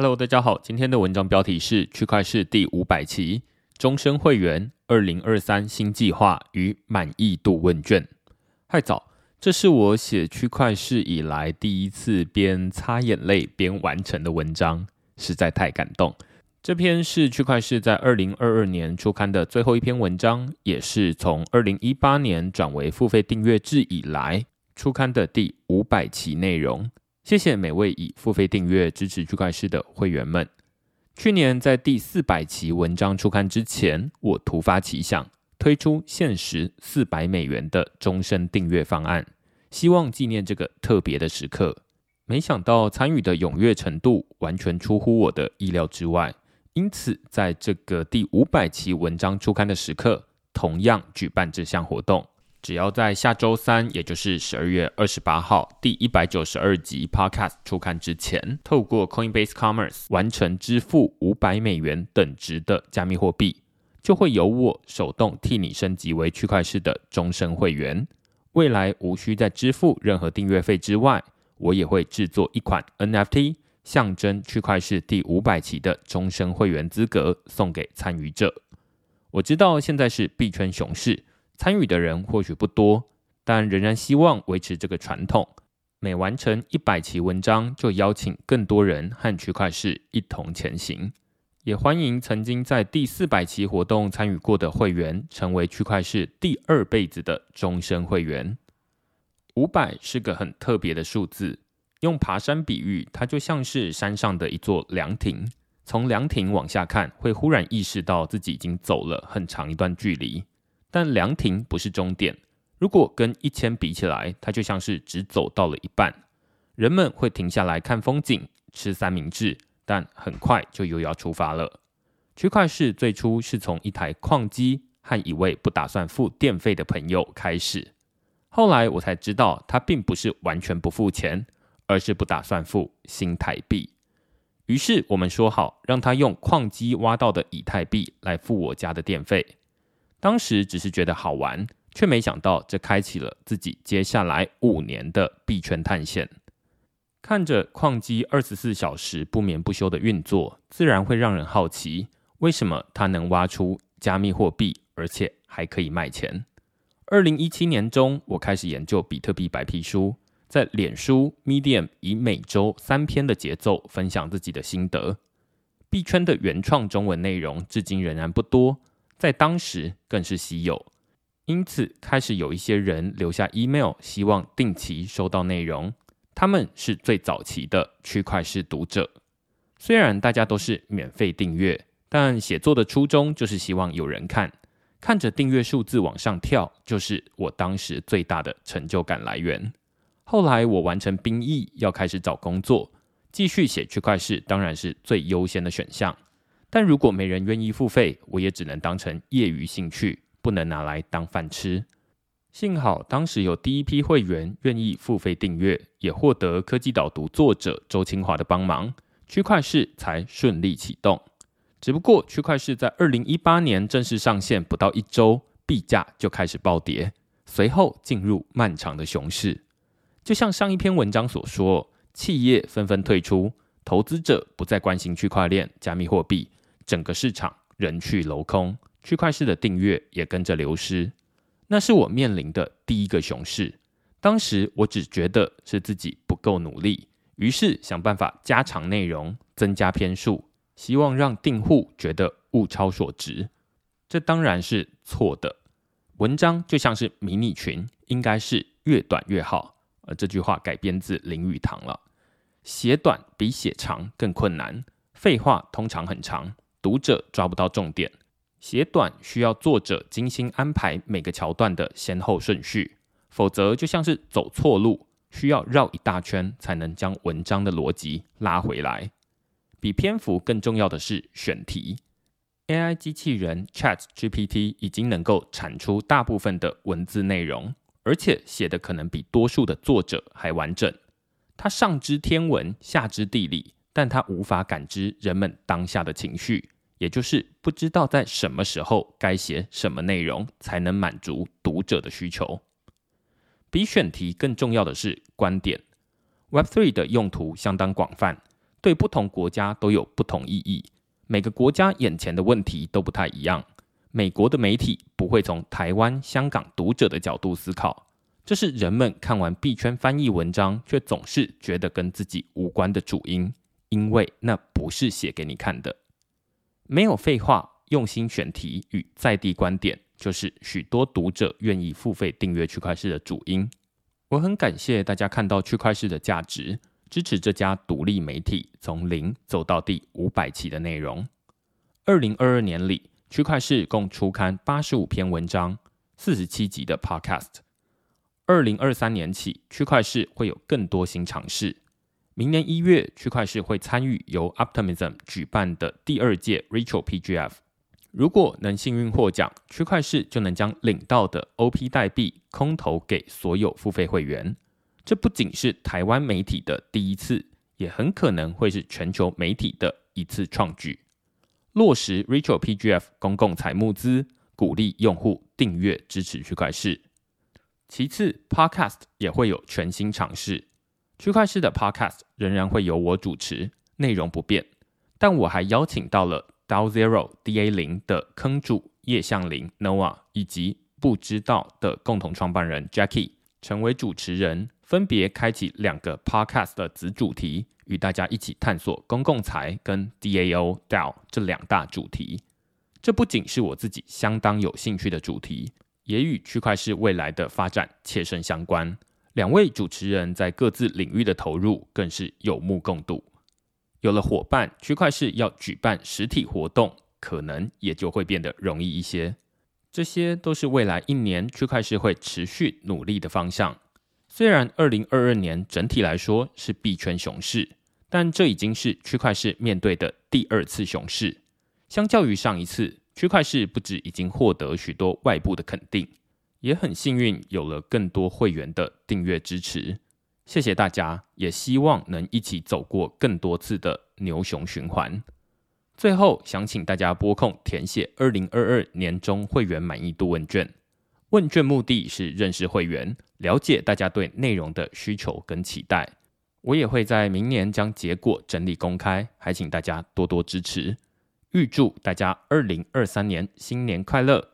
Hello，大家好，今天的文章标题是区块市第五百期终身会员二零二三新计划与满意度问卷。嗨早，这是我写区块市以来第一次边擦眼泪边完成的文章，实在太感动。这篇是区块市在二零二二年初刊的最后一篇文章，也是从二零一八年转为付费订阅制以来初刊的第五百期内容。谢谢每位以付费订阅支持区块市的会员们。去年在第四百期文章出刊之前，我突发奇想，推出限时四百美元的终身订阅方案，希望纪念这个特别的时刻。没想到参与的踊跃程度完全出乎我的意料之外，因此在这个第五百期文章出刊的时刻，同样举办这项活动。只要在下周三，也就是十二月二十八号，第一百九十二集 Podcast 出刊之前，透过 Coinbase Commerce 完成支付五百美元等值的加密货币，就会由我手动替你升级为区块式的终身会员。未来无需再支付任何订阅费之外，我也会制作一款 NFT，象征区块式第五百期的终身会员资格，送给参与者。我知道现在是币圈熊市。参与的人或许不多，但仍然希望维持这个传统。每完成一百期文章，就邀请更多人和区块市一同前行。也欢迎曾经在第四百期活动参与过的会员，成为区块市第二辈子的终身会员。五百是个很特别的数字，用爬山比喻，它就像是山上的一座凉亭。从凉亭往下看，会忽然意识到自己已经走了很长一段距离。但凉亭不是终点，如果跟一千比起来，它就像是只走到了一半。人们会停下来看风景、吃三明治，但很快就又要出发了。区块市最初是从一台矿机和一位不打算付电费的朋友开始，后来我才知道，他并不是完全不付钱，而是不打算付新台币。于是我们说好，让他用矿机挖到的以太币来付我家的电费。当时只是觉得好玩，却没想到这开启了自己接下来五年的币圈探险。看着矿机二十四小时不眠不休的运作，自然会让人好奇，为什么它能挖出加密货币，而且还可以卖钱？二零一七年中，我开始研究比特币白皮书，在脸书 Medium 以每周三篇的节奏分享自己的心得。币圈的原创中文内容至今仍然不多。在当时更是稀有，因此开始有一些人留下 email，希望定期收到内容。他们是最早期的区块式读者。虽然大家都是免费订阅，但写作的初衷就是希望有人看，看着订阅数字往上跳，就是我当时最大的成就感来源。后来我完成兵役，要开始找工作，继续写区块式当然是最优先的选项。但如果没人愿意付费，我也只能当成业余兴趣，不能拿来当饭吃。幸好当时有第一批会员愿意付费订阅，也获得科技导读作者周清华的帮忙，区块市才顺利启动。只不过区块市在二零一八年正式上线不到一周，币价就开始暴跌，随后进入漫长的熊市。就像上一篇文章所说，企业纷纷退出，投资者不再关心区块链、加密货币。整个市场人去楼空，区块市的订阅也跟着流失。那是我面临的第一个熊市。当时我只觉得是自己不够努力，于是想办法加长内容，增加篇数，希望让订户觉得物超所值。这当然是错的。文章就像是迷你裙，应该是越短越好。而这句话改编自林语堂了。写短比写长更困难，废话通常很长。读者抓不到重点，写短需要作者精心安排每个桥段的先后顺序，否则就像是走错路，需要绕一大圈才能将文章的逻辑拉回来。比篇幅更重要的是选题。AI 机器人 Chat GPT 已经能够产出大部分的文字内容，而且写的可能比多数的作者还完整。它上知天文，下知地理。但他无法感知人们当下的情绪，也就是不知道在什么时候该写什么内容才能满足读者的需求。比选题更重要的是观点。Web3 的用途相当广泛，对不同国家都有不同意义。每个国家眼前的问题都不太一样。美国的媒体不会从台湾、香港读者的角度思考，这是人们看完币圈翻译文章却总是觉得跟自己无关的主因，因为那不是写给你看的。没有废话，用心选题与在地观点，就是许多读者愿意付费订阅区块市的主因。我很感谢大家看到区块市的价值。支持这家独立媒体从零走到第五百期的内容。二零二二年里，区块市共出刊八十五篇文章，四十七集的 Podcast。二零二三年起，区块市会有更多新尝试。明年一月，区块市会参与由 Optimism 举办的第二届 Rachel PGF。如果能幸运获奖，区块市就能将领到的 OP 代币空投给所有付费会员。这不仅是台湾媒体的第一次，也很可能会是全球媒体的一次创举。落实 Rachel PGF 公共财募资，鼓励用户订阅支持区块市。其次，Podcast 也会有全新尝试。区块市的 Podcast 仍然会由我主持，内容不变，但我还邀请到了 DAO Zero DA 零的坑主叶向林 Noah 以及不知道的共同创办人 Jackie 成为主持人。分别开启两个 podcast 的子主题，与大家一起探索公共财跟 DAO DAO 这两大主题。这不仅是我自己相当有兴趣的主题，也与区块市未来的发展切身相关。两位主持人在各自领域的投入更是有目共睹。有了伙伴，区块市要举办实体活动，可能也就会变得容易一些。这些都是未来一年区块市会持续努力的方向。虽然二零二二年整体来说是币圈熊市，但这已经是区块市面对的第二次熊市。相较于上一次，区块市不止已经获得许多外部的肯定，也很幸运有了更多会员的订阅支持。谢谢大家，也希望能一起走过更多次的牛熊循环。最后，想请大家拨空填写二零二二年中会员满意度问卷。问卷目的是认识会员，了解大家对内容的需求跟期待。我也会在明年将结果整理公开，还请大家多多支持。预祝大家二零二三年新年快乐！